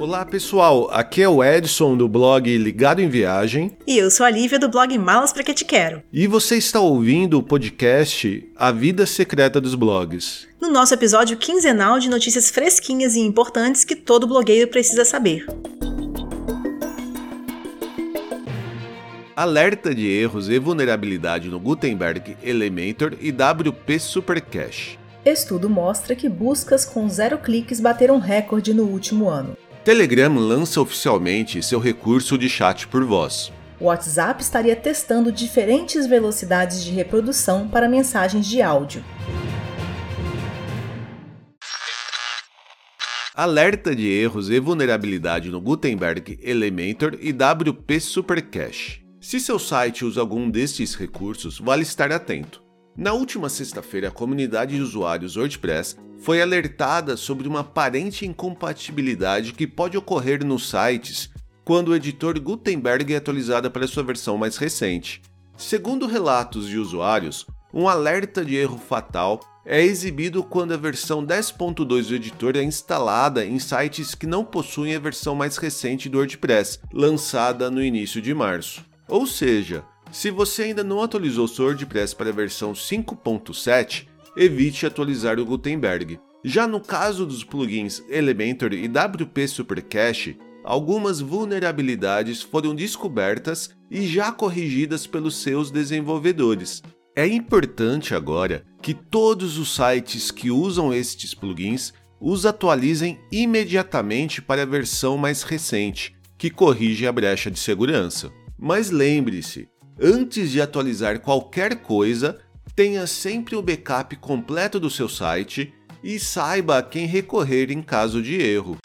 Olá pessoal, aqui é o Edson do blog Ligado em Viagem. E eu sou a Lívia do blog Malas Pra Que Te Quero. E você está ouvindo o podcast A Vida Secreta dos Blogs. No nosso episódio quinzenal de notícias fresquinhas e importantes que todo blogueiro precisa saber. Alerta de erros e vulnerabilidade no Gutenberg Elementor e WP Supercache. Estudo mostra que buscas com zero cliques bateram recorde no último ano. Telegram lança oficialmente seu recurso de chat por voz. O WhatsApp estaria testando diferentes velocidades de reprodução para mensagens de áudio. Alerta de erros e vulnerabilidade no Gutenberg Elementor e WP Supercache. Se seu site usa algum destes recursos, vale estar atento. Na última sexta-feira, a comunidade de usuários WordPress foi alertada sobre uma aparente incompatibilidade que pode ocorrer nos sites quando o editor Gutenberg é atualizado para sua versão mais recente. Segundo relatos de usuários, um alerta de erro fatal é exibido quando a versão 10.2 do editor é instalada em sites que não possuem a versão mais recente do WordPress, lançada no início de março. Ou seja, se você ainda não atualizou seu WordPress para a versão 5.7, evite atualizar o Gutenberg. Já no caso dos plugins Elementor e WP Supercache, algumas vulnerabilidades foram descobertas e já corrigidas pelos seus desenvolvedores. É importante agora que todos os sites que usam estes plugins os atualizem imediatamente para a versão mais recente, que corrige a brecha de segurança. Mas lembre-se, antes de atualizar qualquer coisa, tenha sempre o backup completo do seu site e saiba a quem recorrer em caso de erro.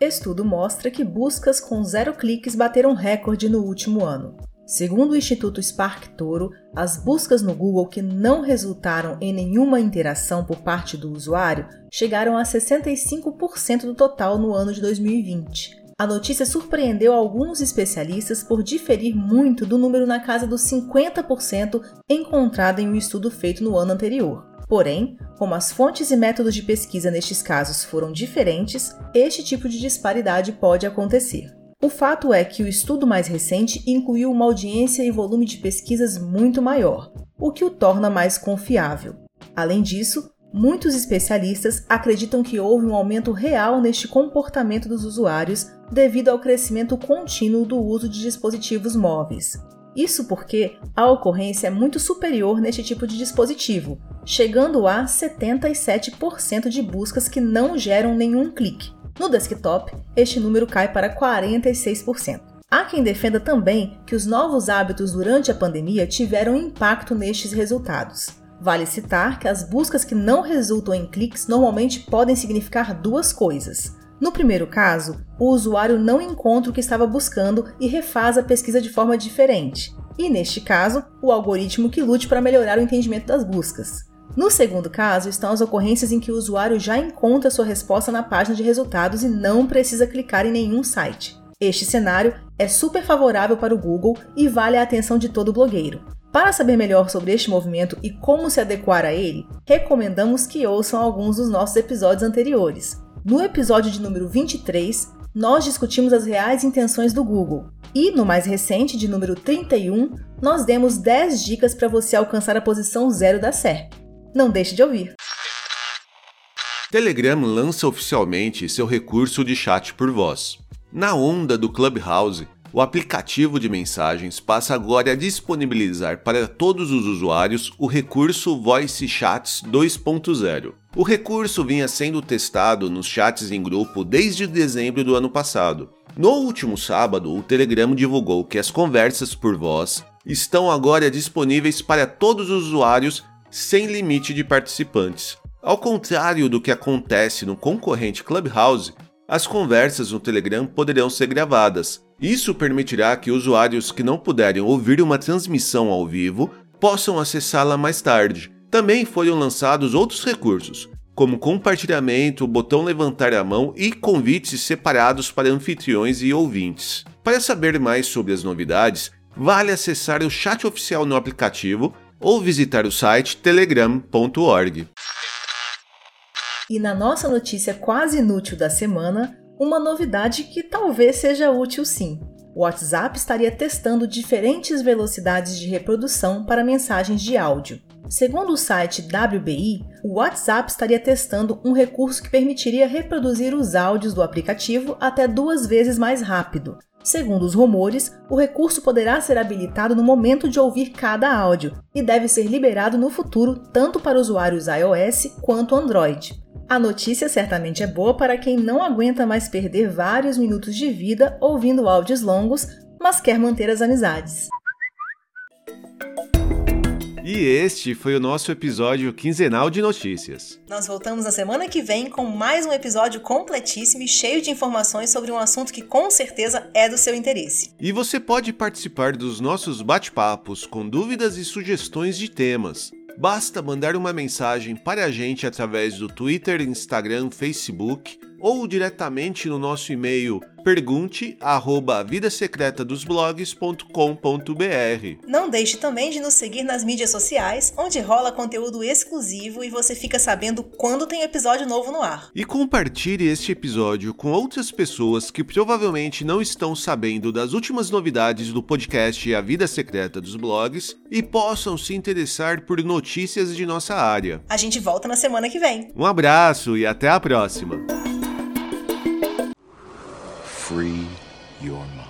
Estudo mostra que buscas com zero cliques bateram recorde no último ano. Segundo o Instituto Spark Toro, as buscas no Google que não resultaram em nenhuma interação por parte do usuário chegaram a 65% do total no ano de 2020. A notícia surpreendeu alguns especialistas por diferir muito do número na casa dos 50% encontrado em um estudo feito no ano anterior. Porém, como as fontes e métodos de pesquisa nestes casos foram diferentes, este tipo de disparidade pode acontecer. O fato é que o estudo mais recente incluiu uma audiência e volume de pesquisas muito maior, o que o torna mais confiável. Além disso, Muitos especialistas acreditam que houve um aumento real neste comportamento dos usuários devido ao crescimento contínuo do uso de dispositivos móveis. Isso porque a ocorrência é muito superior neste tipo de dispositivo, chegando a 77% de buscas que não geram nenhum clique. No desktop, este número cai para 46%. Há quem defenda também que os novos hábitos durante a pandemia tiveram impacto nestes resultados. Vale citar que as buscas que não resultam em cliques normalmente podem significar duas coisas. No primeiro caso, o usuário não encontra o que estava buscando e refaz a pesquisa de forma diferente. E neste caso, o algoritmo que lute para melhorar o entendimento das buscas. No segundo caso, estão as ocorrências em que o usuário já encontra sua resposta na página de resultados e não precisa clicar em nenhum site. Este cenário é super favorável para o Google e vale a atenção de todo blogueiro. Para saber melhor sobre este movimento e como se adequar a ele, recomendamos que ouçam alguns dos nossos episódios anteriores. No episódio de número 23, nós discutimos as reais intenções do Google. E no mais recente, de número 31, nós demos 10 dicas para você alcançar a posição zero da SERP. Não deixe de ouvir! Telegram lança oficialmente seu recurso de chat por voz. Na onda do Clubhouse, o aplicativo de mensagens passa agora a disponibilizar para todos os usuários o recurso Voice Chats 2.0. O recurso vinha sendo testado nos chats em grupo desde dezembro do ano passado. No último sábado, o Telegram divulgou que as conversas por voz estão agora disponíveis para todos os usuários sem limite de participantes. Ao contrário do que acontece no concorrente Clubhouse, as conversas no Telegram poderão ser gravadas. Isso permitirá que usuários que não puderem ouvir uma transmissão ao vivo possam acessá-la mais tarde. Também foram lançados outros recursos, como compartilhamento, botão levantar a mão e convites separados para anfitriões e ouvintes. Para saber mais sobre as novidades, vale acessar o chat oficial no aplicativo ou visitar o site telegram.org. E na nossa notícia quase inútil da semana, uma novidade que talvez seja útil sim. O WhatsApp estaria testando diferentes velocidades de reprodução para mensagens de áudio. Segundo o site WBI, o WhatsApp estaria testando um recurso que permitiria reproduzir os áudios do aplicativo até duas vezes mais rápido. Segundo os rumores, o recurso poderá ser habilitado no momento de ouvir cada áudio e deve ser liberado no futuro tanto para usuários iOS quanto Android. A notícia certamente é boa para quem não aguenta mais perder vários minutos de vida ouvindo áudios longos, mas quer manter as amizades. E este foi o nosso episódio quinzenal de notícias. Nós voltamos na semana que vem com mais um episódio completíssimo e cheio de informações sobre um assunto que com certeza é do seu interesse. E você pode participar dos nossos bate-papos com dúvidas e sugestões de temas. Basta mandar uma mensagem para a gente através do Twitter, Instagram, Facebook ou diretamente no nosso e-mail pergunte@vidasecretadosblogs.com.br. Não deixe também de nos seguir nas mídias sociais, onde rola conteúdo exclusivo e você fica sabendo quando tem episódio novo no ar. E compartilhe este episódio com outras pessoas que provavelmente não estão sabendo das últimas novidades do podcast A Vida Secreta dos Blogs e possam se interessar por notícias de nossa área. A gente volta na semana que vem. Um abraço e até a próxima. Free your mind.